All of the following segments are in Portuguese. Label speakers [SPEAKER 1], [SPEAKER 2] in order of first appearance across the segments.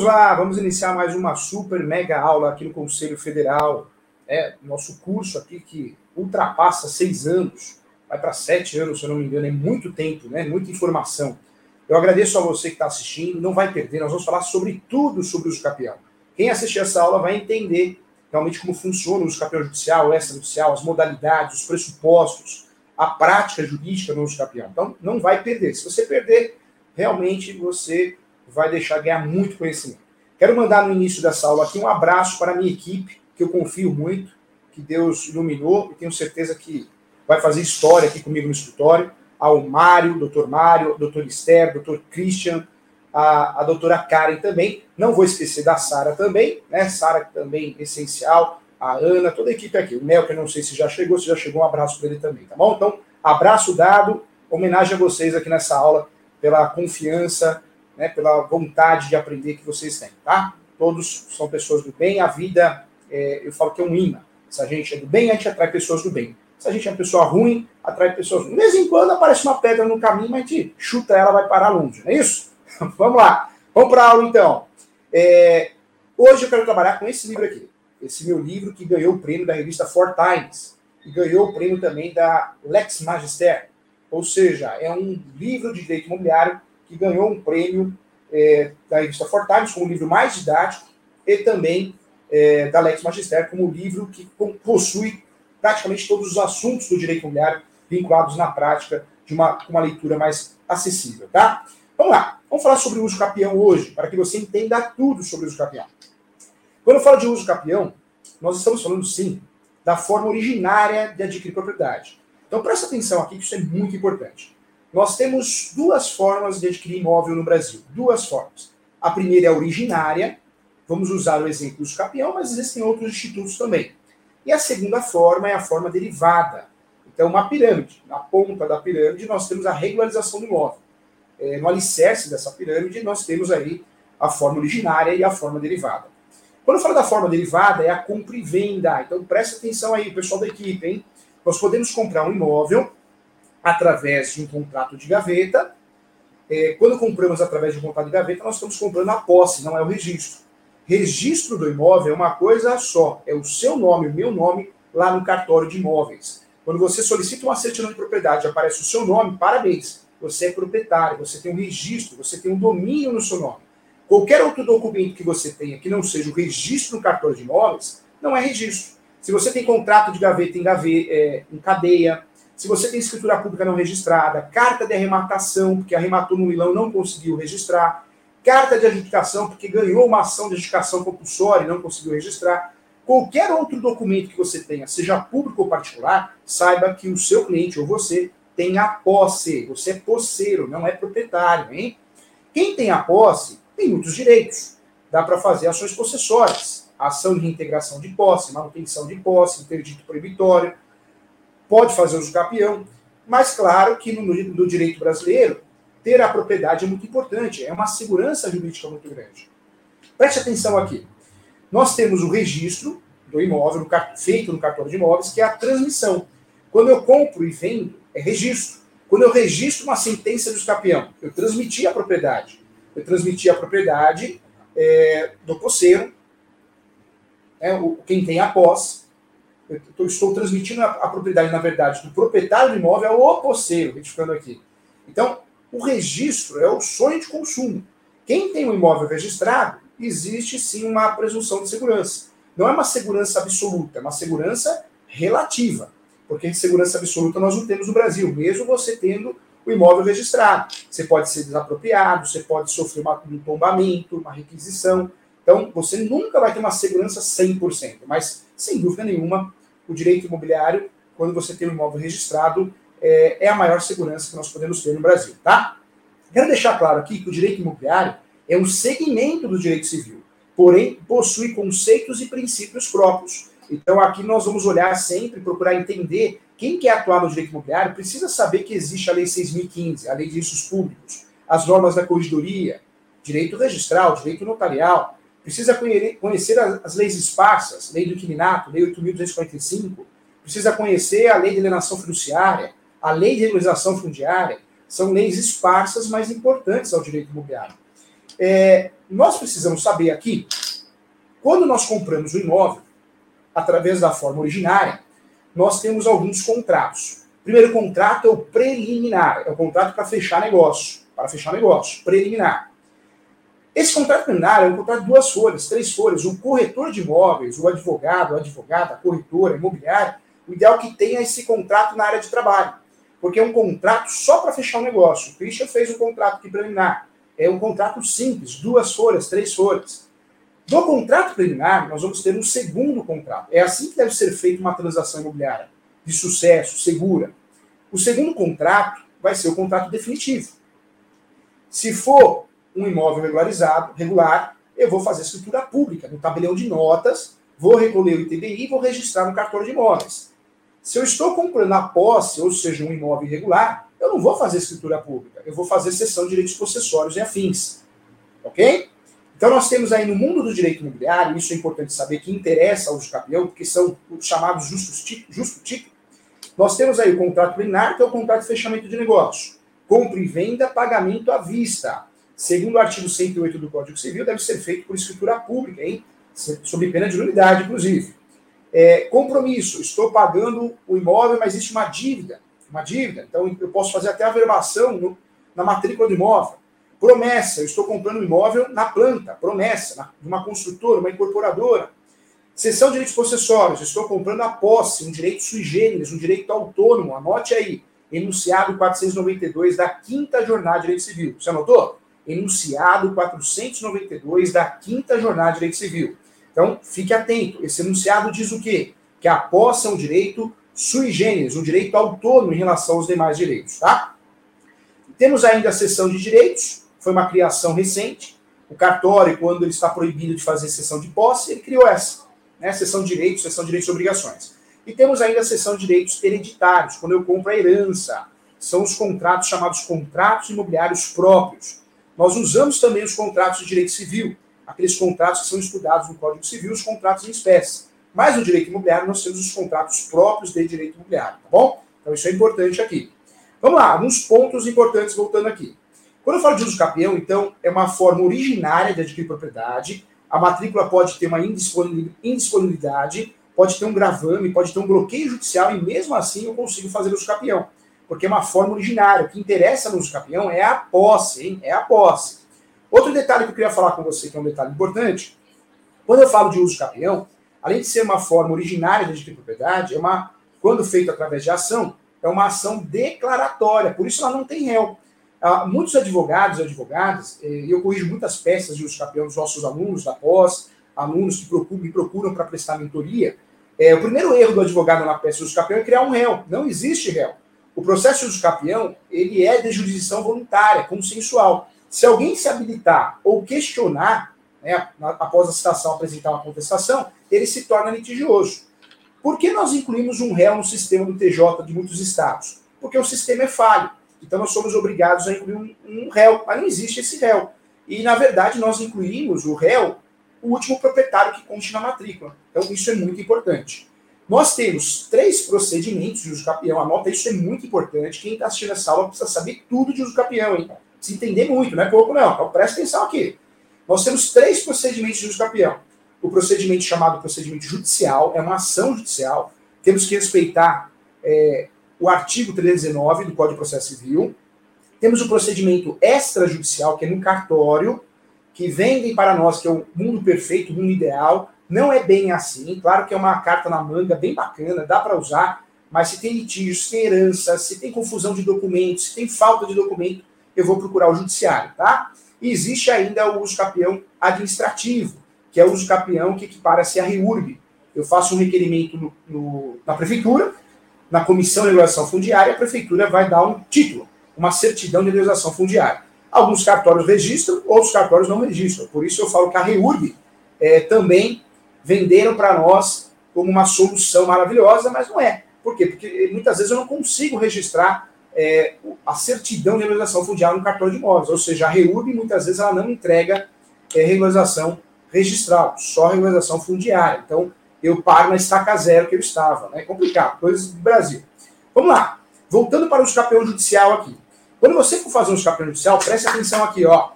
[SPEAKER 1] Vamos lá, vamos iniciar mais uma super mega aula aqui no Conselho Federal. É, nosso curso aqui que ultrapassa seis anos, vai para sete anos, se eu não me engano, é muito tempo, né? Muita informação. Eu agradeço a você que está assistindo, não vai perder, nós vamos falar sobre tudo sobre o uso capião. Quem assistir essa aula vai entender realmente como funciona o uso capião judicial, extrajudicial, as modalidades, os pressupostos, a prática jurídica no uso capião. Então, não vai perder. Se você perder, realmente você vai deixar ganhar muito conhecimento. Quero mandar no início dessa aula aqui um abraço para a minha equipe, que eu confio muito, que Deus iluminou e tenho certeza que vai fazer história aqui comigo no escritório. Ao Mário, doutor Mário, doutor Esther, doutor Christian, a, a doutora Karen também. Não vou esquecer da Sara também, né? Sara também essencial, a Ana, toda a equipe aqui. O Mel, que eu não sei se já chegou, se já chegou, um abraço para ele também, tá bom? Então, abraço dado, homenagem a vocês aqui nessa aula, pela confiança né, pela vontade de aprender que vocês têm, tá? Todos são pessoas do bem, a vida, é, eu falo que é um imã. Se a gente é do bem, a gente atrai pessoas do bem. Se a gente é uma pessoa ruim, atrai pessoas ruins. De vez em quando aparece uma pedra no caminho, mas a gente chuta ela, vai parar longe, não é isso? Vamos lá, vamos para a aula então. É, hoje eu quero trabalhar com esse livro aqui. Esse meu livro que ganhou o prêmio da revista Four Times e ganhou o prêmio também da Lex Magister. Ou seja, é um livro de direito imobiliário que ganhou um prêmio é, da revista Fortimes como o livro mais didático e também é, da Lex Magister como o livro que possui praticamente todos os assuntos do direito imobiliário vinculados na prática de uma, uma leitura mais acessível, tá? Vamos lá, vamos falar sobre o uso capião hoje, para que você entenda tudo sobre o uso capião. Quando eu falo de uso capião, nós estamos falando sim da forma originária de adquirir propriedade. Então presta atenção aqui que isso é muito importante. Nós temos duas formas de adquirir imóvel no Brasil. Duas formas. A primeira é a originária. Vamos usar o exemplo do Capião, mas existem outros institutos também. E a segunda forma é a forma derivada. Então, uma pirâmide. Na ponta da pirâmide, nós temos a regularização do imóvel. É, no alicerce dessa pirâmide, nós temos aí a forma originária e a forma derivada. Quando eu falo da forma derivada, é a compra e venda. Então, presta atenção aí, pessoal da equipe, hein? Nós podemos comprar um imóvel através de um contrato de gaveta. É, quando compramos através de um contrato de gaveta, nós estamos comprando a posse, não é o registro. Registro do imóvel é uma coisa só, é o seu nome, o meu nome, lá no cartório de imóveis. Quando você solicita uma certidão de propriedade, aparece o seu nome, parabéns, você é proprietário, você tem um registro, você tem um domínio no seu nome. Qualquer outro documento que você tenha que não seja o registro no cartório de imóveis, não é registro. Se você tem contrato de gaveta em, gaveta, é, em cadeia, se você tem escritura pública não registrada, carta de arrematação, porque arrematou no milão não conseguiu registrar, carta de adjudicação, porque ganhou uma ação de adjudicação compulsória e não conseguiu registrar, qualquer outro documento que você tenha, seja público ou particular, saiba que o seu cliente ou você tem a posse. Você é posseiro, não é proprietário, hein? Quem tem a posse tem muitos direitos. Dá para fazer ações possessórias, ação de reintegração de posse, manutenção de posse, interdito proibitório, pode fazer uso capião, mas claro que no, no direito brasileiro, ter a propriedade é muito importante, é uma segurança jurídica muito grande. Preste atenção aqui. Nós temos o registro do imóvel feito no cartório de imóveis, que é a transmissão. Quando eu compro e vendo, é registro. Quando eu registro uma sentença do escapião, eu transmiti a propriedade. Eu transmiti a propriedade é, do posseiro, é, o, quem tem a posse, eu estou transmitindo a, a, propriedade, na verdade, do proprietário do imóvel ao posseiro, retificando aqui. Então, o registro é o sonho de consumo. Quem tem um imóvel registrado, existe sim uma presunção de segurança. Não é uma segurança absoluta, é uma segurança relativa. Porque segurança absoluta nós não temos no Brasil, mesmo você tendo o imóvel registrado. Você pode ser desapropriado, você pode sofrer uma, um tombamento, uma requisição. Então, você nunca vai ter uma segurança 100%, mas, sem dúvida nenhuma, o direito imobiliário, quando você tem um imóvel registrado, é, é a maior segurança que nós podemos ter no Brasil, tá? Quero deixar claro aqui que o direito imobiliário é um segmento do direito civil, porém possui conceitos e princípios próprios. Então aqui nós vamos olhar sempre, procurar entender quem quer atuar no direito imobiliário precisa saber que existe a Lei 6.015, a Lei de Riscos Públicos, as normas da corregedoria, direito registral, direito notarial, precisa conhecer as leis esparsas, lei do inquilinato, lei 8.245, precisa conhecer a lei de alienação fiduciária, a lei de regularização fundiária, são leis esparsas, mas importantes ao direito imobiliário. É, nós precisamos saber aqui, quando nós compramos o imóvel, através da forma originária, nós temos alguns contratos. O primeiro contrato é o preliminar, é o contrato para fechar negócio, para fechar negócio, preliminar. Esse contrato preliminar é um contrato de duas folhas, três folhas. O corretor de imóveis, o advogado, a advogada, a corretora, a imobiliária, o ideal é que tenha esse contrato na área de trabalho, porque é um contrato só para fechar o negócio. O Christian fez um contrato preliminar. É um contrato simples, duas folhas, três folhas. Do contrato preliminar, nós vamos ter um segundo contrato. É assim que deve ser feita uma transação imobiliária de sucesso, segura. O segundo contrato vai ser o contrato definitivo. Se for um imóvel regularizado, regular, eu vou fazer escritura pública no tabelião de notas, vou recolher o ITBI e vou registrar no cartório de imóveis. Se eu estou comprando a posse, ou seja, um imóvel irregular, eu não vou fazer escritura pública, eu vou fazer cessão de direitos possessórios e afins. Ok? Então nós temos aí no mundo do direito imobiliário, isso é importante saber que interessa ao campeão, porque são os chamados justos justo título, nós temos aí o contrato preliminar, que é o contrato de fechamento de negócio. Compra e venda, pagamento à vista. Segundo o artigo 108 do Código Civil, deve ser feito por escritura pública, hein? sob pena de nulidade, inclusive. É, compromisso, estou pagando o imóvel, mas existe uma dívida. Uma dívida, então eu posso fazer até a verbação no, na matrícula do imóvel. Promessa, eu estou comprando um imóvel na planta, promessa, na, de uma construtora, uma incorporadora. Cessão de direitos possessórios, estou comprando a posse, um direito sui generis, um direito autônomo, anote aí, enunciado 492 da quinta jornada de direito civil. Você anotou? Enunciado 492 da quinta jornada de direito civil. Então, fique atento. Esse enunciado diz o quê? Que a posse é um direito sui generis, um direito autônomo em relação aos demais direitos, tá? Temos ainda a sessão de direitos, foi uma criação recente. O cartório, quando ele está proibido de fazer sessão de posse, ele criou essa, né? Sessão de direitos, sessão de direitos e obrigações. E temos ainda a sessão de direitos hereditários, quando eu compro a herança. São os contratos chamados contratos imobiliários próprios. Nós usamos também os contratos de direito civil, aqueles contratos que são estudados no Código Civil, os contratos em espécie. Mas no direito imobiliário nós temos os contratos próprios de direito imobiliário, tá bom? Então isso é importante aqui. Vamos lá, alguns pontos importantes voltando aqui. Quando eu falo de uso capião, então, é uma forma originária de adquirir propriedade. A matrícula pode ter uma indisponibilidade, pode ter um gravame, pode ter um bloqueio judicial e mesmo assim eu consigo fazer uso capião. Porque é uma forma originária. O que interessa no uso capião é a posse, hein? É a posse. Outro detalhe que eu queria falar com você, que é um detalhe importante, quando eu falo de uso capião, além de ser uma forma originária de adquirir propriedade, é uma, quando feito através de ação, é uma ação declaratória, por isso ela não tem réu. Ah, muitos advogados e advogadas, eh, e eu corrijo muitas peças de uso capião dos nossos alunos da pós, alunos que procuram, me procuram para prestar mentoria, é, o primeiro erro do advogado na peça de uso capião é criar um réu. Não existe réu. O processo de uso capião, ele é de jurisdição voluntária, consensual. Se alguém se habilitar ou questionar, né, após a citação apresentar uma contestação, ele se torna litigioso. Por que nós incluímos um réu no sistema do TJ de muitos estados? Porque o sistema é falho. Então nós somos obrigados a incluir um, um réu, mas não existe esse réu. E, na verdade, nós incluímos o réu, o último proprietário que conste na matrícula. Então, isso é muito importante. Nós temos três procedimentos de uso capião. Anota, isso é muito importante. Quem está assistindo essa aula precisa saber tudo de uso capião, hein? se entender muito, não é pouco não. Então presta atenção aqui. Nós temos três procedimentos de campeão. O procedimento chamado procedimento judicial, é uma ação judicial. Temos que respeitar é, o artigo 319 do Código de Processo Civil. Temos o procedimento extrajudicial, que é no cartório, que vendem para nós que é o mundo perfeito, o mundo ideal. Não é bem assim. Claro que é uma carta na manga bem bacana, dá para usar, mas se tem litígio, se tem herança, se tem confusão de documentos, se tem falta de documento, eu vou procurar o judiciário, tá? E existe ainda o uso capião administrativo, que é o uso capião que equipara-se a REURB. Eu faço um requerimento no, no, na prefeitura, na comissão de regulação fundiária, a prefeitura vai dar um título, uma certidão de legalização fundiária. Alguns cartórios registram, outros cartórios não registram. Por isso eu falo que a REURB é, também venderam para nós como uma solução maravilhosa, mas não é. Por quê? Porque muitas vezes eu não consigo registrar é, a certidão de regularização fundiária no cartão de imóveis, ou seja, a REURB muitas vezes ela não entrega é, regularização registral, só regularização fundiária. Então, eu paro na estaca zero que eu estava. Né? É complicado, coisas do Brasil. Vamos lá. Voltando para o escapeão judicial aqui. Quando você for fazer um escapeão judicial, preste atenção aqui, ó.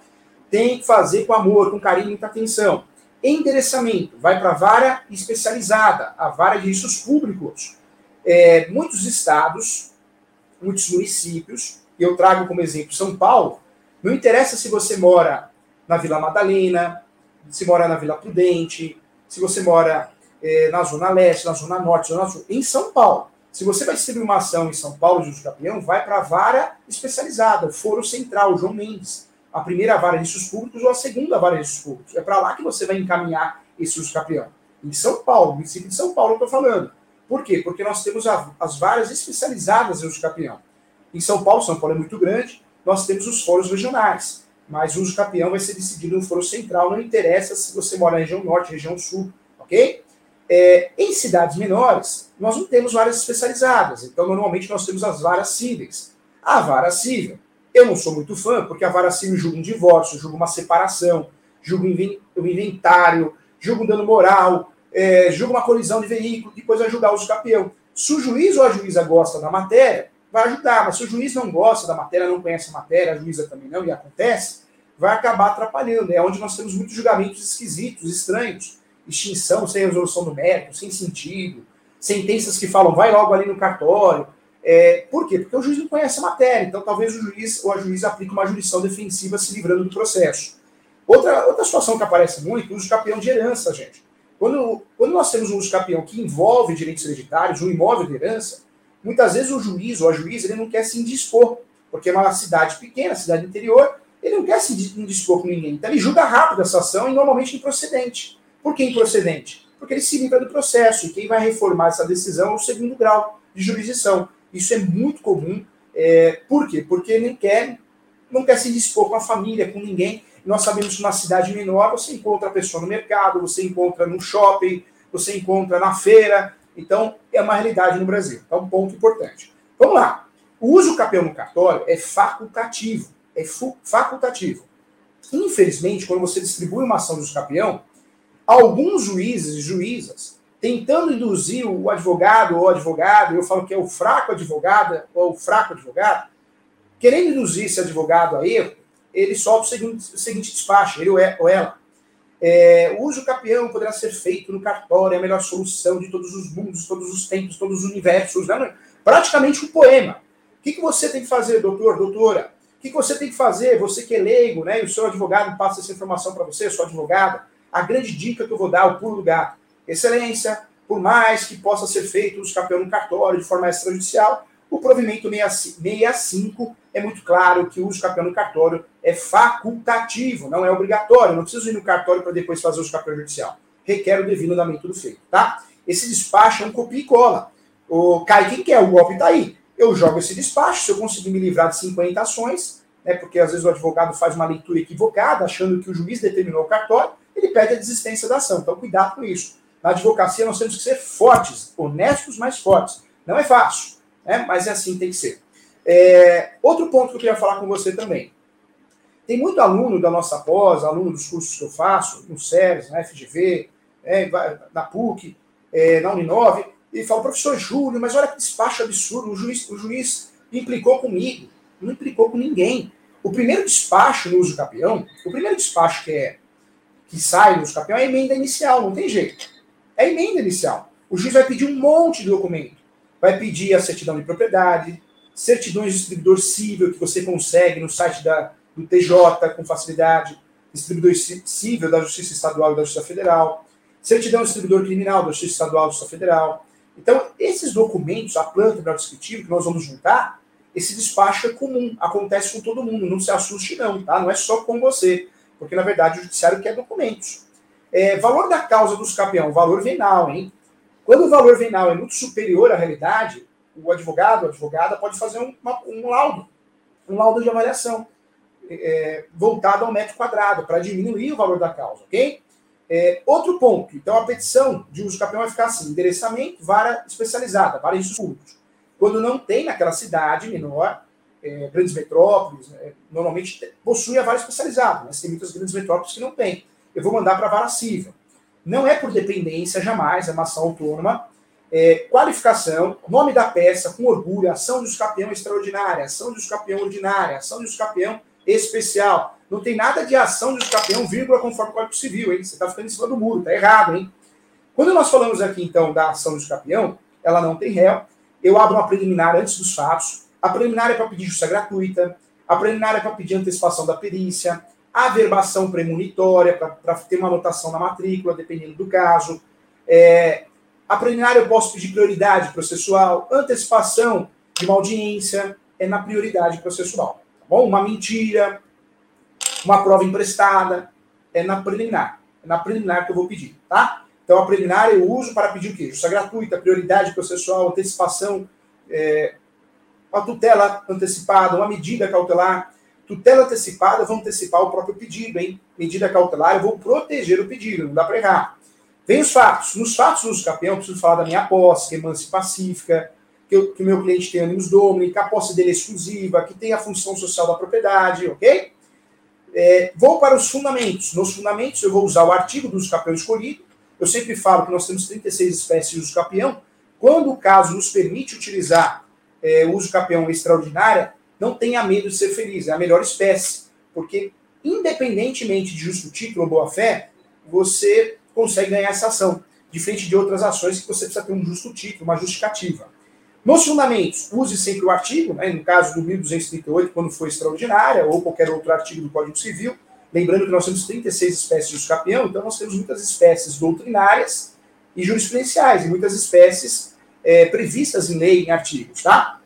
[SPEAKER 1] tem que fazer com amor, com carinho muita atenção. Endereçamento vai para a vara especializada, a vara de riscos públicos. É, muitos estados, muitos municípios, e eu trago como exemplo São Paulo, não interessa se você mora na Vila Madalena, se mora na Vila Prudente, se você mora é, na Zona Leste, na Zona Norte, Zona Sul, em São Paulo. Se você vai distribuir uma ação em São Paulo de campeão, vai para a vara especializada, o Foro Central, João Mendes a primeira vara de riscos públicos ou a segunda vara de riscos públicos. É para lá que você vai encaminhar esse uso campeão. Em São Paulo, município de São Paulo, eu estou falando. Por quê? Porque nós temos a, as varas especializadas em uso. Em São Paulo, São Paulo é muito grande, nós temos os foros regionais. Mas o uso vai ser decidido no foro central, não interessa se você mora na região norte, região sul, ok? É, em cidades menores, nós não temos varas especializadas. Então, normalmente, nós temos as varas cíveis. A vara civil eu não sou muito fã, porque a vara civil julga um divórcio, julga uma separação, julga um inventário, julga um dano moral, é, julga uma colisão de veículo, depois vai julgar o uso campeão. Se o juiz ou a juíza gosta da matéria, vai ajudar, mas se o juiz não gosta da matéria, não conhece a matéria, a juíza também não, e acontece, vai acabar atrapalhando. É onde nós temos muitos julgamentos esquisitos, estranhos, extinção sem resolução do mérito, sem sentido, sentenças que falam vai logo ali no cartório, é, por quê? Porque o juiz não conhece a matéria, então talvez o juiz ou a juíza aplique uma jurisdição defensiva se livrando do processo. Outra, outra situação que aparece muito, o uso capião de herança, gente. Quando, quando nós temos um uso capião que envolve direitos hereditários, um imóvel de herança, muitas vezes o juiz ou a juíza ele não quer se indispor, porque é uma cidade pequena, cidade interior, ele não quer se indispor com ninguém. Então ele julga rápido essa ação e normalmente improcedente. Por que improcedente? Porque ele se livra do processo e quem vai reformar essa decisão é o segundo grau de jurisdição. Isso é muito comum. É, por quê? Porque ele quer, não quer se dispor com a família, com ninguém. Nós sabemos que numa cidade menor você encontra a pessoa no mercado, você encontra no shopping, você encontra na feira. Então, é uma realidade no Brasil. Então, um ponto importante. Vamos lá. O uso capião no cartório é facultativo. É facultativo. Infelizmente, quando você distribui uma ação de uso alguns juízes e juízas tentando induzir o advogado ou advogado, eu falo que é o fraco advogado ou o fraco advogado, querendo induzir esse advogado a erro, ele solta o seguinte, o seguinte despacho, ele ou ela. É, o uso capião poderá ser feito no cartório, é a melhor solução de todos os mundos, todos os tempos, todos os universos. Né? Praticamente um poema. O que, que você tem que fazer, doutor, doutora? O que, que você tem que fazer, você que é leigo, né? E o seu advogado passa essa informação para você, sua advogada. A grande dica que eu vou dar, o pulo do gato Excelência, por mais que possa ser feito o escapeão no cartório de forma extrajudicial, o provimento 65 é muito claro que o uso escapeão no cartório é facultativo, não é obrigatório. Não preciso ir no cartório para depois fazer o escapeão judicial. Requer o devido andamento do feito, tá? Esse despacho é um copia e cola. O, cai quem quer, o golpe está aí. Eu jogo esse despacho, se eu conseguir me livrar de 50 ações, né, porque às vezes o advogado faz uma leitura equivocada, achando que o juiz determinou o cartório, ele pede a desistência da ação. Então, cuidado com isso. Na advocacia, nós temos que ser fortes, honestos, mas fortes. Não é fácil, né? mas é assim tem que ser. É, outro ponto que eu queria falar com você também. Tem muito aluno da nossa pós, aluno dos cursos que eu faço, no SERS, na FGV, é, na PUC, é, na Uninove, e fala, professor Júlio, mas olha que despacho absurdo, o juiz, o juiz implicou comigo. Não implicou com ninguém. O primeiro despacho no uso capião, o primeiro despacho que, é, que sai no uso capião é a emenda inicial, não tem jeito. É emenda inicial. O juiz vai pedir um monte de documento. Vai pedir a certidão de propriedade, certidões de distribuidor civil que você consegue no site da, do TJ com facilidade, distribuidor civil da Justiça Estadual e da Justiça Federal, certidão de distribuidor criminal da Justiça Estadual e da Justiça Federal. Então, esses documentos, a planta do descritivo que nós vamos juntar, esse despacho é comum, acontece com todo mundo, não se assuste não, tá? Não é só com você, porque na verdade o judiciário quer documentos. É, valor da causa dos campeão, valor venal, hein? Quando o valor venal é muito superior à realidade, o advogado, a advogada pode fazer um, uma, um laudo, um laudo de avaliação é, voltado ao metro quadrado para diminuir o valor da causa, ok? É, outro ponto, então a petição de uso campeão vai ficar assim: endereçamento, vara especializada, vara de públicos. Quando não tem naquela cidade menor, é, grandes metrópoles, né, normalmente possui a vara especializada, mas tem muitas grandes metrópoles que não têm eu vou mandar para a vara civil. Não é por dependência, jamais, é uma ação autônoma. É, qualificação, nome da peça, com orgulho, ação de escapeão extraordinária, ação de escapeão ordinária, ação de escapeão especial. Não tem nada de ação de campeão, vírgula, conforme o Código Civil, hein? Você está ficando em cima do muro, tá errado, hein? Quando nós falamos aqui, então, da ação de campeão, ela não tem réu. Eu abro uma preliminar antes dos fatos. A preliminar é para pedir justiça gratuita. A preliminar é para pedir antecipação da perícia. A verbação premonitória, para ter uma anotação na matrícula, dependendo do caso. É, a preliminar eu posso pedir prioridade processual. Antecipação de uma audiência é na prioridade processual. Tá bom? Uma mentira, uma prova emprestada, é na preliminar. É na preliminar que eu vou pedir, tá? Então, a preliminar eu uso para pedir o quê? Justiça gratuita, prioridade processual, antecipação, é, uma tutela antecipada, uma medida cautelar. Tutela antecipada, eu vou antecipar o próprio pedido, hein? Medida cautelar, eu vou proteger o pedido, não dá para errar. Vem os fatos. Nos fatos do campeão, eu preciso falar da minha posse, que é mansa e pacífica, que, o meu cliente tem ânimos domini, que a posse dele é exclusiva, que tem a função social da propriedade, ok? É, vou para os fundamentos. Nos fundamentos, eu vou usar o artigo do campeão escolhido. Eu sempre falo que nós temos 36 espécies de uso campeão. Quando o caso nos permite utilizar é, o uso campeão extraordinária, não tenha medo de ser feliz, é a melhor espécie. Porque, independentemente de justo título ou boa-fé, você consegue ganhar essa ação, diferente de outras ações que você precisa ter um justo título, uma justificativa. Nos fundamentos, use sempre o artigo, né, no caso do 1238, quando for extraordinária, ou qualquer outro artigo do Código Civil. Lembrando que nós temos 36 espécies de escapião, então nós temos muitas espécies doutrinárias e jurisprudenciais, e muitas espécies é, previstas em lei, em artigos, tá?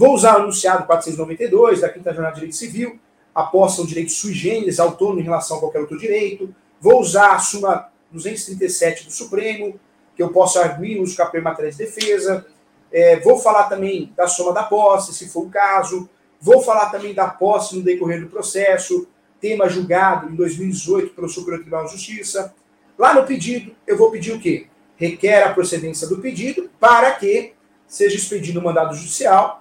[SPEAKER 1] Vou usar o enunciado 492 da Quinta Jornada de Direito Civil, aposta um direito sui generis, autônomo em relação a qualquer outro direito. Vou usar a súmula 237 do Supremo, que eu posso arguir o uso capel em matéria de defesa. É, vou falar também da soma da posse, se for o caso. Vou falar também da posse no decorrer do processo, tema julgado em 2018 pelo Superior Tribunal de Justiça. Lá no pedido, eu vou pedir o quê? Requer a procedência do pedido para que seja expedido o mandado judicial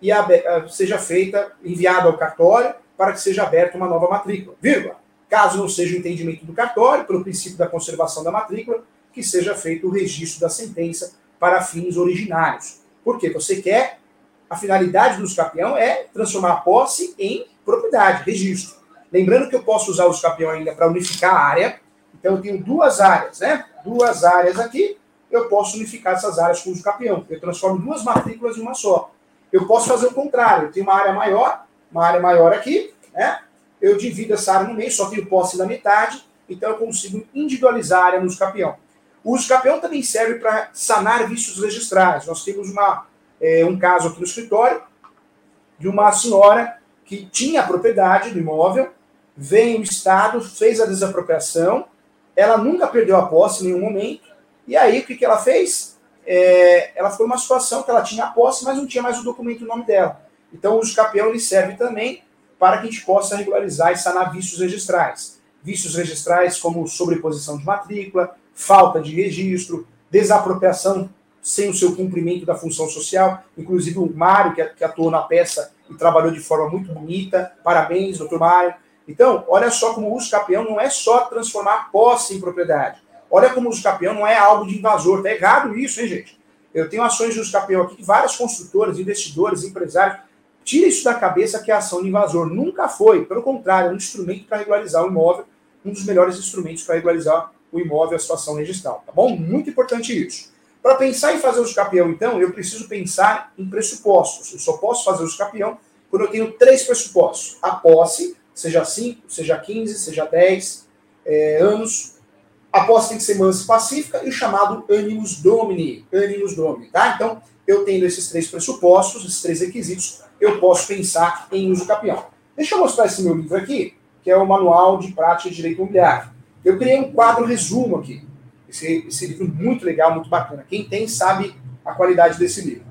[SPEAKER 1] e a, seja feita, enviado ao cartório, para que seja aberta uma nova matrícula. Vírgula. Caso não seja o entendimento do cartório, pelo princípio da conservação da matrícula, que seja feito o registro da sentença para fins originários. Por quê? Você quer, a finalidade do escapião é transformar a posse em propriedade, registro. Lembrando que eu posso usar o escapião ainda para unificar a área. Então eu tenho duas áreas, né? Duas áreas aqui. Eu posso unificar essas áreas com o escapião. Eu transformo duas matrículas em uma só. Eu posso fazer o contrário. Eu tenho uma área maior, uma área maior aqui, né? Eu divido essa área no meio, só tenho posse da metade, então eu consigo individualizar a área no escapião. O uso campeão também serve para sanar vícios registrais. Nós temos uma, é, um caso aqui no escritório de uma senhora que tinha a propriedade do imóvel, veio o Estado, fez a desapropriação, ela nunca perdeu a posse em nenhum momento, e aí o que, que ela fez? É, ela foi uma situação que ela tinha a posse, mas não tinha mais o documento no nome dela. Então o uso campeão ele serve também para que a gente possa regularizar e sanar vícios registrais. Vícios registrais como sobreposição de matrícula, falta de registro, desapropriação sem o seu cumprimento da função social. Inclusive o Mário, que atuou na peça e trabalhou de forma muito bonita. Parabéns, doutor Mário. Então, olha só como o uso capião não é só transformar posse em propriedade. Olha como o uso capião não é algo de invasor. Tá errado isso, hein, gente? Eu tenho ações de uso capião aqui várias construtoras, investidores, empresários. Tira isso da cabeça que é ação de invasor. Nunca foi. Pelo contrário, é um instrumento para regularizar o imóvel, um dos melhores instrumentos para regularizar o imóvel, a situação registral, tá bom? Muito importante isso. Para pensar em fazer o escapião, então, eu preciso pensar em pressupostos. Eu só posso fazer o escapião quando eu tenho três pressupostos. A posse, seja 5, seja 15, seja 10 é, anos. A posse tem que ser mansa e pacífica e o chamado animus domini. Animus domini, tá? Então, eu tendo esses três pressupostos, esses três requisitos, eu posso pensar em uso capião. Deixa eu mostrar esse meu livro aqui, que é o Manual de Prática de Direito Imobiliário. Eu criei um quadro resumo aqui. Esse, esse livro muito legal, muito bacana. Quem tem sabe a qualidade desse livro.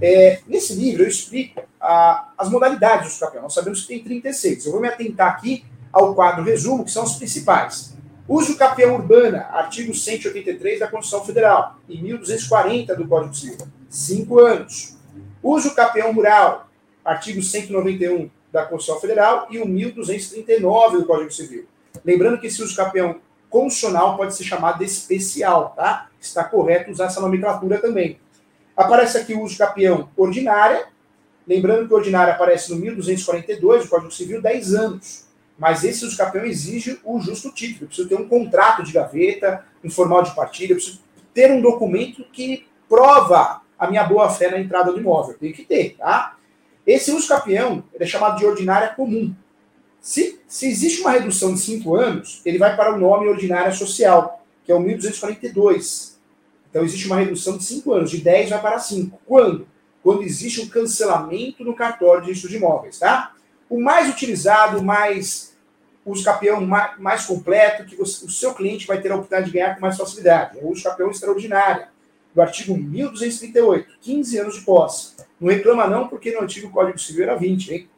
[SPEAKER 1] É, nesse livro eu explico a, as modalidades do campeão. Nós sabemos que tem 36. Eu vou me atentar aqui ao quadro resumo, que são os principais. Uso campeão urbana, artigo 183 da Constituição Federal e 1240 do Código Civil. Cinco anos. Uso campeão rural, artigo 191 da Constituição Federal e o 1239 do Código Civil. Lembrando que esse uso campeão constitucional pode ser chamado de especial, tá? Está correto usar essa nomenclatura também. Aparece aqui o uso campeão ordinária, Lembrando que o ordinário aparece no 1242, o Código Civil, 10 anos. Mas esse uso capião exige o justo título. Eu preciso ter um contrato de gaveta, um formal de partilha, eu preciso ter um documento que prova a minha boa-fé na entrada do imóvel. Tem que ter, tá? Esse uso capião é chamado de ordinária comum. Se, se existe uma redução de 5 anos, ele vai para o nome ordinária social, que é o 1242. Então existe uma redução de 5 anos, de 10 vai para 5. Quando? Quando existe um cancelamento no cartório de registro de imóveis, tá? O mais utilizado, mais uso capião mais, completo, que o, o seu cliente vai ter a oportunidade de ganhar com mais facilidade. É o uso capião extraordinária, do artigo 1238, 15 anos de posse. Não reclama não, porque no antigo Código Civil era 20, hein?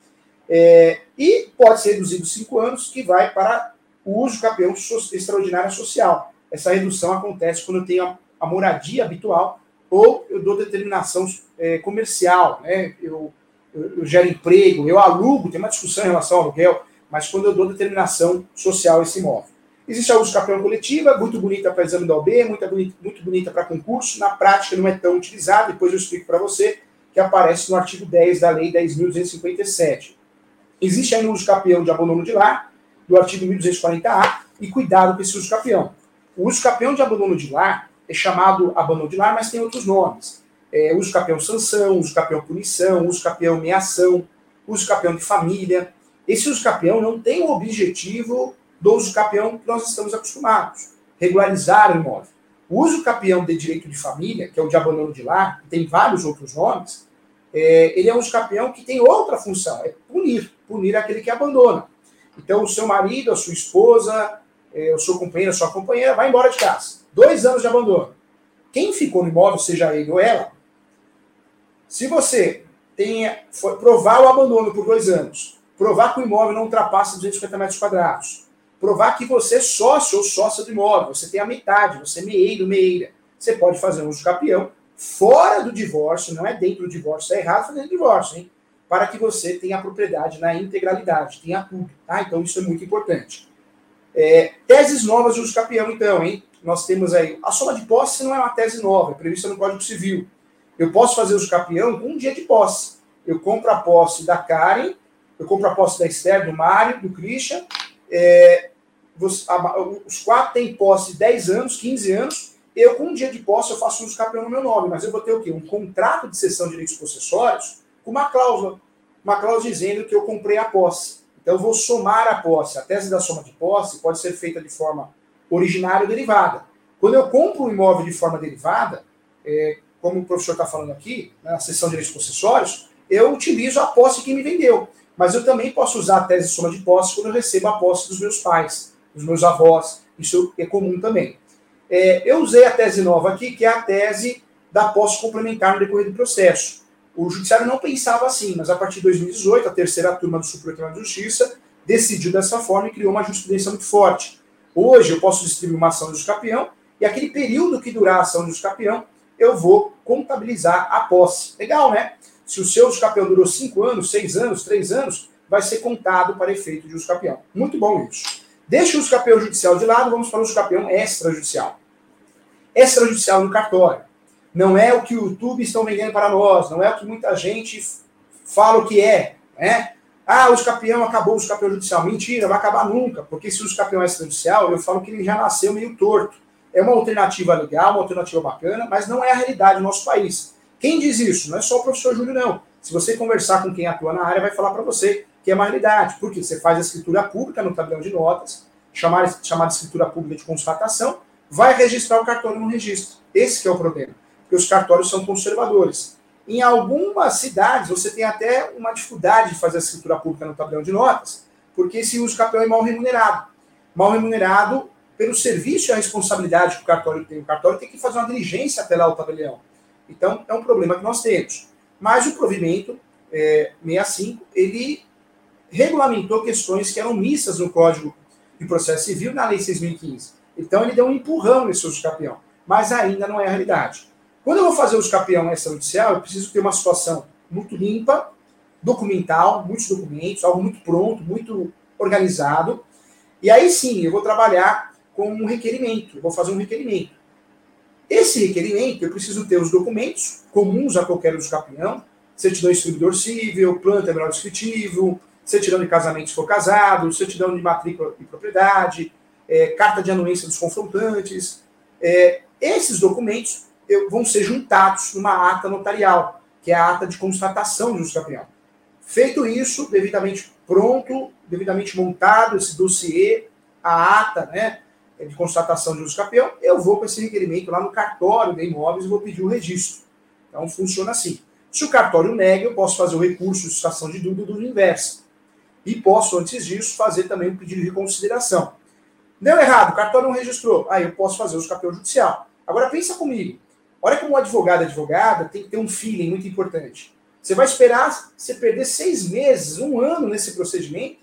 [SPEAKER 1] É, e pode ser reduzido 5 anos, que vai para o uso capião extraordinária social. Essa redução acontece quando eu tenho a, a moradia habitual ou eu dou determinação é, comercial, né? Eu, eu, gero emprego, eu alugo, tem uma discussão em relação ao aluguel, mas quando eu dou determinação social a esse imóvel. Existe a uso capião coletiva, muito bonita para exame da OB, muito bonita, bonita para concurso, na prática não é tão utilizada, depois eu explico para você, que aparece no artigo 10 da Lei 10.257. Existe ainda o uso capião de abandono de lar, do artigo 1240A, e cuidado com esse uso capião. O uso capião de abandono de lar é chamado abandono de lar, mas tem outros nomes. É, uso capião sanção, uso capião punição, uso capião meação, uso capião de família. Esse uso capião não tem o objetivo do uso capião que nós estamos acostumados, regularizar o imóvel. O uso capião de direito de família, que é o de abandono de lar, tem vários outros nomes, é, ele é um uso capião que tem outra função, é punir, punir aquele que abandona. Então, o seu marido, a sua esposa, é, o seu companheiro, a sua companheira, vai embora de casa. Dois anos de abandono. Quem ficou no imóvel, seja ele ou ela, se você tenha, for, provar o abandono por dois anos, provar que o imóvel não ultrapassa 250 metros quadrados, provar que você é sócio ou sócia do imóvel, você tem a metade, você é meeiro, meeira. Você pode fazer um uso capião fora do divórcio, não é dentro do divórcio, é errado fazer divórcio, hein? Para que você tenha a propriedade na integralidade, tenha tudo, tá? Então isso é muito importante. É, teses novas de uso capião, então, hein? Nós temos aí, a soma de posse não é uma tese nova, é prevista no Código Civil. Eu posso fazer uso capião com um dia de posse. Eu compro a posse da Karen, eu compro a posse da Esther, do Mário, do Christian, é, os quatro têm posse 10 anos, 15 anos. Eu, com um dia de posse, eu faço uso campeão no meu nome, mas eu vou ter o quê? Um contrato de cessão de direitos possessórios com uma cláusula. Uma cláusula dizendo que eu comprei a posse. Então, eu vou somar a posse. A tese da soma de posse pode ser feita de forma originária ou derivada. Quando eu compro um imóvel de forma derivada, é, como o professor está falando aqui, na sessão de direitos possessórios, eu utilizo a posse que me vendeu. Mas eu também posso usar a tese de soma de posse quando eu recebo a posse dos meus pais dos meus avós, isso é comum também. É, eu usei a tese nova aqui, que é a tese da posse complementar no decorrer do processo. O judiciário não pensava assim, mas a partir de 2018, a terceira turma do Supremo Tribunal de Justiça decidiu dessa forma e criou uma jurisprudência muito forte. Hoje eu posso distribuir uma ação de escapião e aquele período que durar a ação de escapião, eu vou contabilizar a posse. Legal, né? Se o seu escapião durou 5 anos, 6 anos, 3 anos, vai ser contado para efeito de escapião. Muito bom isso. Deixa o escapeão judicial de lado, vamos para o escapeão extrajudicial. Extrajudicial no cartório. Não é o que o YouTube estão vendendo para nós, não é o que muita gente fala o que é. Né? Ah, o escapeão acabou o escapeão judicial. Mentira, vai acabar nunca, porque se o escapeão é extrajudicial, eu falo que ele já nasceu meio torto. É uma alternativa legal, uma alternativa bacana, mas não é a realidade do nosso país. Quem diz isso? Não é só o professor Júlio, não. Se você conversar com quem atua na área, vai falar para você que é uma realidade, porque você faz a escritura pública no tabelão de notas, chamada, chamada escritura pública de constatação, vai registrar o cartório no registro. Esse é o problema, porque os cartórios são conservadores. Em algumas cidades, você tem até uma dificuldade de fazer a escritura pública no tabelão de notas, porque esse uso capião é mal remunerado. Mal remunerado pelo serviço e a responsabilidade que o cartório tem. O cartório tem que fazer uma diligência até lá o tabelião. Então, é um problema que nós temos. Mas o provimento é, 65, ele regulamentou questões que eram missas no Código de Processo Civil na Lei 6.015. Então ele deu um empurrão nesse uso capião, mas ainda não é a realidade. Quando eu vou fazer uso capião extrajudicial, eu preciso ter uma situação muito limpa, documental, muitos documentos, algo muito pronto, muito organizado. E aí sim, eu vou trabalhar com um requerimento, eu vou fazer um requerimento. Esse requerimento, eu preciso ter os documentos comuns a qualquer uso capião, certidão distribuidor civil, planta terminal descritivo, certidão de casamento se for casado, certidão de matrícula e propriedade, é, carta de anuência dos confrontantes. É, esses documentos vão ser juntados numa ata notarial, que é a ata de constatação de uso campeão. Feito isso, devidamente pronto, devidamente montado esse dossiê, a ata né, de constatação de uso campeão, eu vou com esse requerimento lá no cartório de imóveis e vou pedir o registro. Então funciona assim. Se o cartório nega, eu posso fazer o recurso de citação de dúvida do inverso. E posso, antes disso, fazer também o pedido de reconsideração. Deu errado, o cartório não registrou. Aí eu posso fazer o campeão judicial. Agora pensa comigo. Olha como advogado advogada tem que ter um feeling muito importante. Você vai esperar você perder seis meses, um ano nesse procedimento,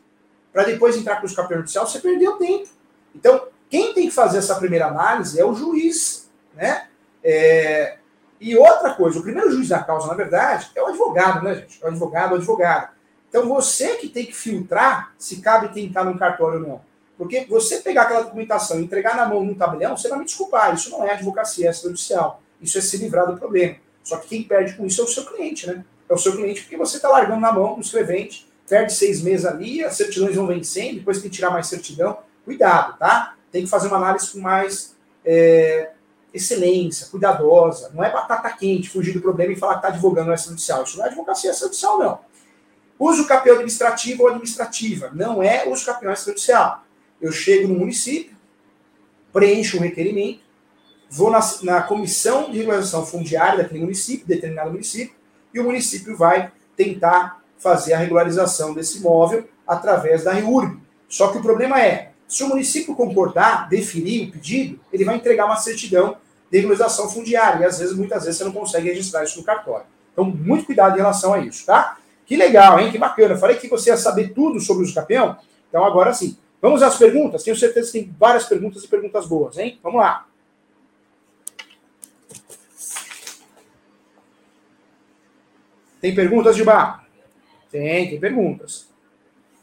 [SPEAKER 1] para depois entrar com o campeão judicial, você perdeu tempo. Então, quem tem que fazer essa primeira análise é o juiz, né? É, e outra coisa, o primeiro juiz da causa, na verdade, é o advogado, né, gente? É o advogado, o advogado. Então você que tem que filtrar se cabe tentar no cartório ou não. Porque você pegar aquela documentação e entregar na mão num tabelião, você vai me desculpar, isso não é advocacia judicial. Isso é se livrar do problema. Só que quem perde com isso é o seu cliente, né? É o seu cliente porque você está largando na mão do escrevente, perde seis meses ali, as certidões vão vencendo, depois tem que tirar mais certidão. Cuidado, tá? Tem que fazer uma análise com mais é, excelência, cuidadosa. Não é batata quente, fugir do problema e falar que está advogando o extrajudicial. Isso não é advocacia extrajudicial, não. Uso capião administrativo ou administrativa. Não é uso capião extrajudicial. Eu chego no município, preencho um requerimento, vou na, na comissão de regularização fundiária daquele município, determinado município, e o município vai tentar fazer a regularização desse imóvel através da REURB. Só que o problema é, se o município concordar, definir o pedido, ele vai entregar uma certidão de regularização fundiária. E às vezes, muitas vezes, você não consegue registrar isso no cartório. Então, muito cuidado em relação a isso, tá? Que legal, hein? Que bacana. Eu falei que você ia saber tudo sobre o campeão. Então, agora sim. Vamos às perguntas? Tenho certeza que tem várias perguntas e perguntas boas, hein? Vamos lá. Tem perguntas, Gilmar? Tem, tem perguntas.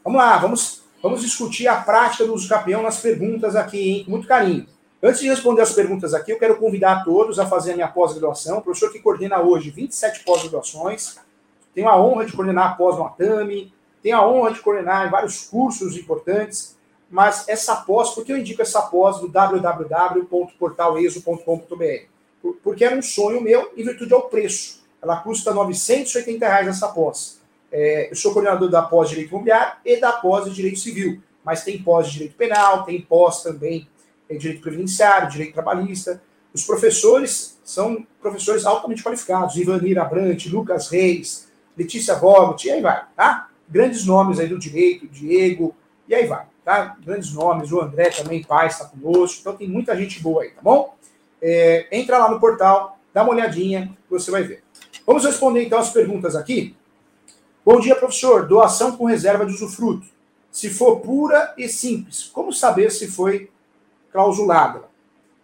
[SPEAKER 1] Vamos lá, vamos, vamos discutir a prática do uso campeão nas perguntas aqui, hein? Com muito carinho. Antes de responder as perguntas aqui, eu quero convidar a todos a fazer a minha pós-graduação. O professor que coordena hoje 27 pós-graduações. Tenho a honra de coordenar a pós no Atami, tenho a honra de coordenar vários cursos importantes, mas essa pós, por que eu indico essa pós no www.portaleso.com.br? Porque era um sonho meu em virtude ao preço. Ela custa 980 reais essa pós. É, eu sou coordenador da pós Direito Imobiliário e da pós Direito Civil, mas tem pós Direito Penal, tem pós também em Direito Previdenciário, Direito Trabalhista. Os professores são professores altamente qualificados, Ivanir Abrante, Lucas Reis, Letícia Vogt, e aí vai, tá? Grandes nomes aí do direito, Diego, e aí vai, tá? Grandes nomes, o André também, pai, está conosco, então tem muita gente boa aí, tá bom? É, entra lá no portal, dá uma olhadinha, você vai ver. Vamos responder então as perguntas aqui. Bom dia, professor. Doação com reserva de usufruto. Se for pura e simples, como saber se foi clausulada?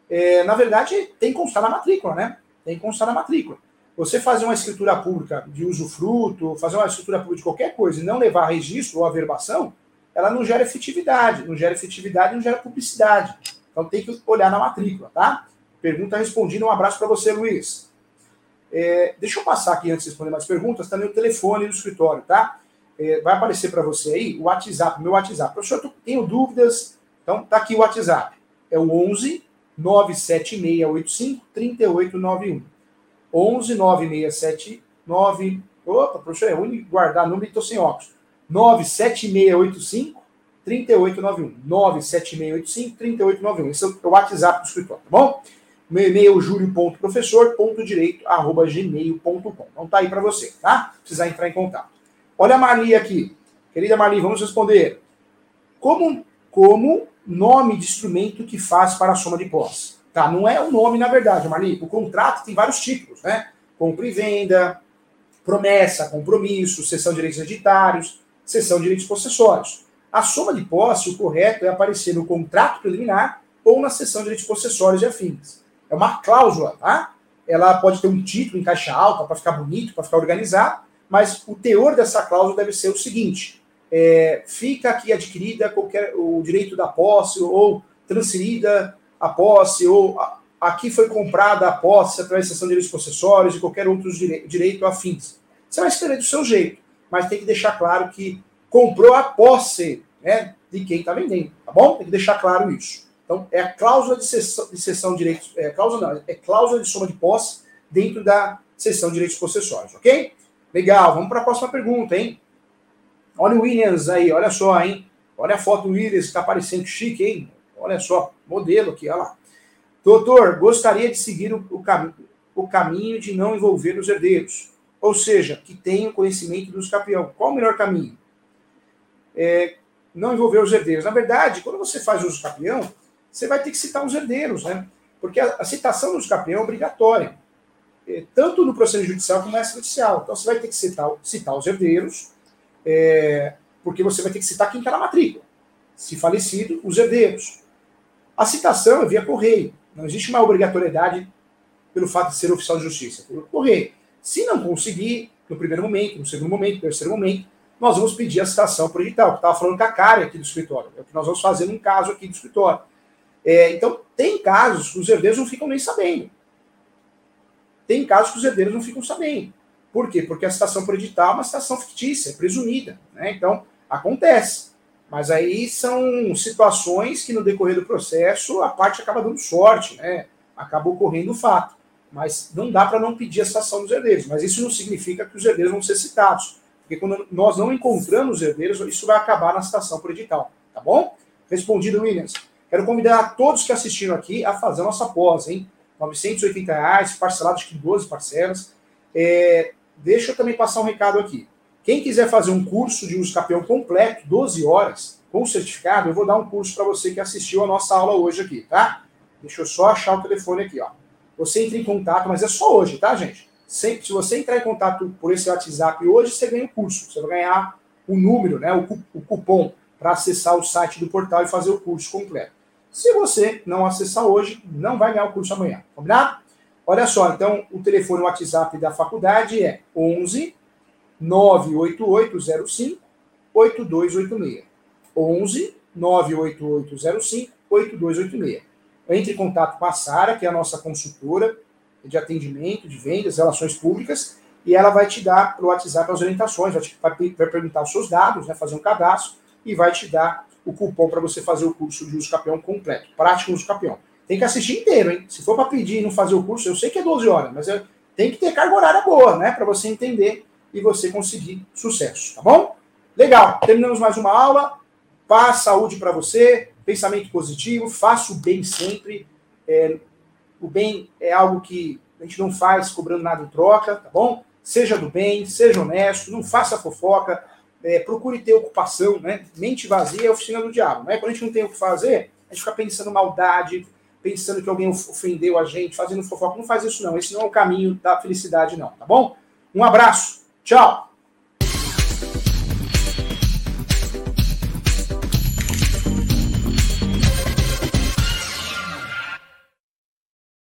[SPEAKER 1] É, na verdade, tem que constar na matrícula, né? Tem que constar na matrícula. Você fazer uma escritura pública de usufruto, fazer uma escritura pública de qualquer coisa e não levar registro ou averbação, ela não gera efetividade. Não gera efetividade, não gera publicidade. Então tem que olhar na matrícula, tá? Pergunta respondida. Um abraço para você, Luiz. É, deixa eu passar aqui antes de responder mais perguntas, também o telefone do escritório, tá? É, vai aparecer para você aí o WhatsApp, meu WhatsApp. Professor, eu tenho dúvidas, então tá aqui o WhatsApp. É o 11 97685 3891. 11 9679. Opa, professor, é ruim guardar número e estou sem óculos. 97685 3891. 97685 3891. Esse é o WhatsApp do escritório, tá bom? Meu e-mail é júlio.professor.direito.gmail.com. Então tá aí para você, tá? Precisar entrar em contato. Olha a Marli aqui. Querida Marli, vamos responder. Como, como nome de instrumento que faz para a soma de posse? Tá, não é o nome, na verdade, Marli. O contrato tem vários tipos, né? Compra e venda, promessa, compromisso, cessão de direitos hereditários, cessão de direitos possessórios. A soma de posse, o correto é aparecer no contrato preliminar ou na cessão de direitos possessórios e afins. É uma cláusula, tá? Ela pode ter um título em caixa alta para ficar bonito, para ficar organizado, mas o teor dessa cláusula deve ser o seguinte: é, fica aqui adquirida qualquer, o direito da posse ou transferida a posse ou a, aqui foi comprada a posse através da sessão de direitos possessórios e qualquer outro direito, direito afins. Você vai escrever do seu jeito, mas tem que deixar claro que comprou a posse né, de quem está vendendo, tá bom? Tem que deixar claro isso. Então, é a cláusula de cessão de, cessão direitos, é, cláusula não, é cláusula de soma de posse dentro da cessão de direitos possessórios, ok? Legal, vamos para a próxima pergunta, hein? Olha o Williams aí, olha só, hein? Olha a foto do Williams, está parecendo chique, hein? Olha só, modelo aqui, olha lá. Doutor, gostaria de seguir o, o, cam o caminho de não envolver os herdeiros. Ou seja, que tenham conhecimento dos campeão. Qual o melhor caminho? É, não envolver os herdeiros. Na verdade, quando você faz uso campeão, você vai ter que citar os herdeiros, né? Porque a, a citação dos campeão é obrigatória. É, tanto no processo judicial como no extrajudicial. Então você vai ter que citar, citar os herdeiros, é, porque você vai ter que citar quem está na matrícula. Se falecido, os herdeiros. A citação é via correio. Não existe uma obrigatoriedade pelo fato de ser oficial de justiça. Pelo correio. Se não conseguir, no primeiro momento, no segundo momento, no terceiro momento, nós vamos pedir a citação por edital, que estava falando com a cara aqui do escritório. É o que nós vamos fazer num caso aqui do escritório. É, então, tem casos que os herdeiros não ficam nem sabendo. Tem casos que os herdeiros não ficam sabendo. Por quê? Porque a citação por edital é uma citação fictícia, é presumida. Né? Então, acontece. Mas aí são situações que no decorrer do processo a parte acaba dando sorte, né? acaba ocorrendo o fato. Mas não dá para não pedir a citação dos herdeiros. Mas isso não significa que os herdeiros vão ser citados. Porque quando nós não encontramos os herdeiros, isso vai acabar na citação por edital. Tá bom? Respondido, Williams. Quero convidar todos que assistiram aqui a fazer a nossa pós, hein? 980 reais, parcelado acho que em 12 parcelas. É, deixa eu também passar um recado aqui. Quem quiser fazer um curso de uso campeão completo, 12 horas, com certificado, eu vou dar um curso para você que assistiu a nossa aula hoje aqui, tá? Deixa eu só achar o telefone aqui, ó. Você entra em contato, mas é só hoje, tá, gente? Sempre, se você entrar em contato por esse WhatsApp hoje, você ganha o curso. Você vai ganhar o número, né, o, o cupom para acessar o site do portal e fazer o curso completo. Se você não acessar hoje, não vai ganhar o curso amanhã. Combinado? Olha só, então o telefone WhatsApp da faculdade é 11 98805 8286. 11 98805 8286. Entre em contato com a Sara, que é a nossa consultora de atendimento, de vendas, relações públicas, e ela vai te dar pelo WhatsApp as orientações, vai, te, vai, vai perguntar os seus dados, né, fazer um cadastro, e vai te dar o cupom para você fazer o curso de uso campeão completo, prático uso campeão. Tem que assistir inteiro, hein? Se for para pedir e não fazer o curso, eu sei que é 12 horas, mas é, tem que ter carga horária boa, né? Para você entender e você conseguir sucesso, tá bom? Legal, terminamos mais uma aula. Paz, saúde para você, pensamento positivo, faça o bem sempre. É, o bem é algo que a gente não faz cobrando nada em troca, tá bom? Seja do bem, seja honesto, não faça fofoca, é, procure ter ocupação, né? Mente vazia é a oficina do diabo, né? Quando a gente não tem o que fazer, a gente fica pensando maldade, pensando que alguém ofendeu a gente, fazendo fofoca. Não faz isso, não. Esse não é o caminho da felicidade, não, tá bom? Um abraço. Tchau.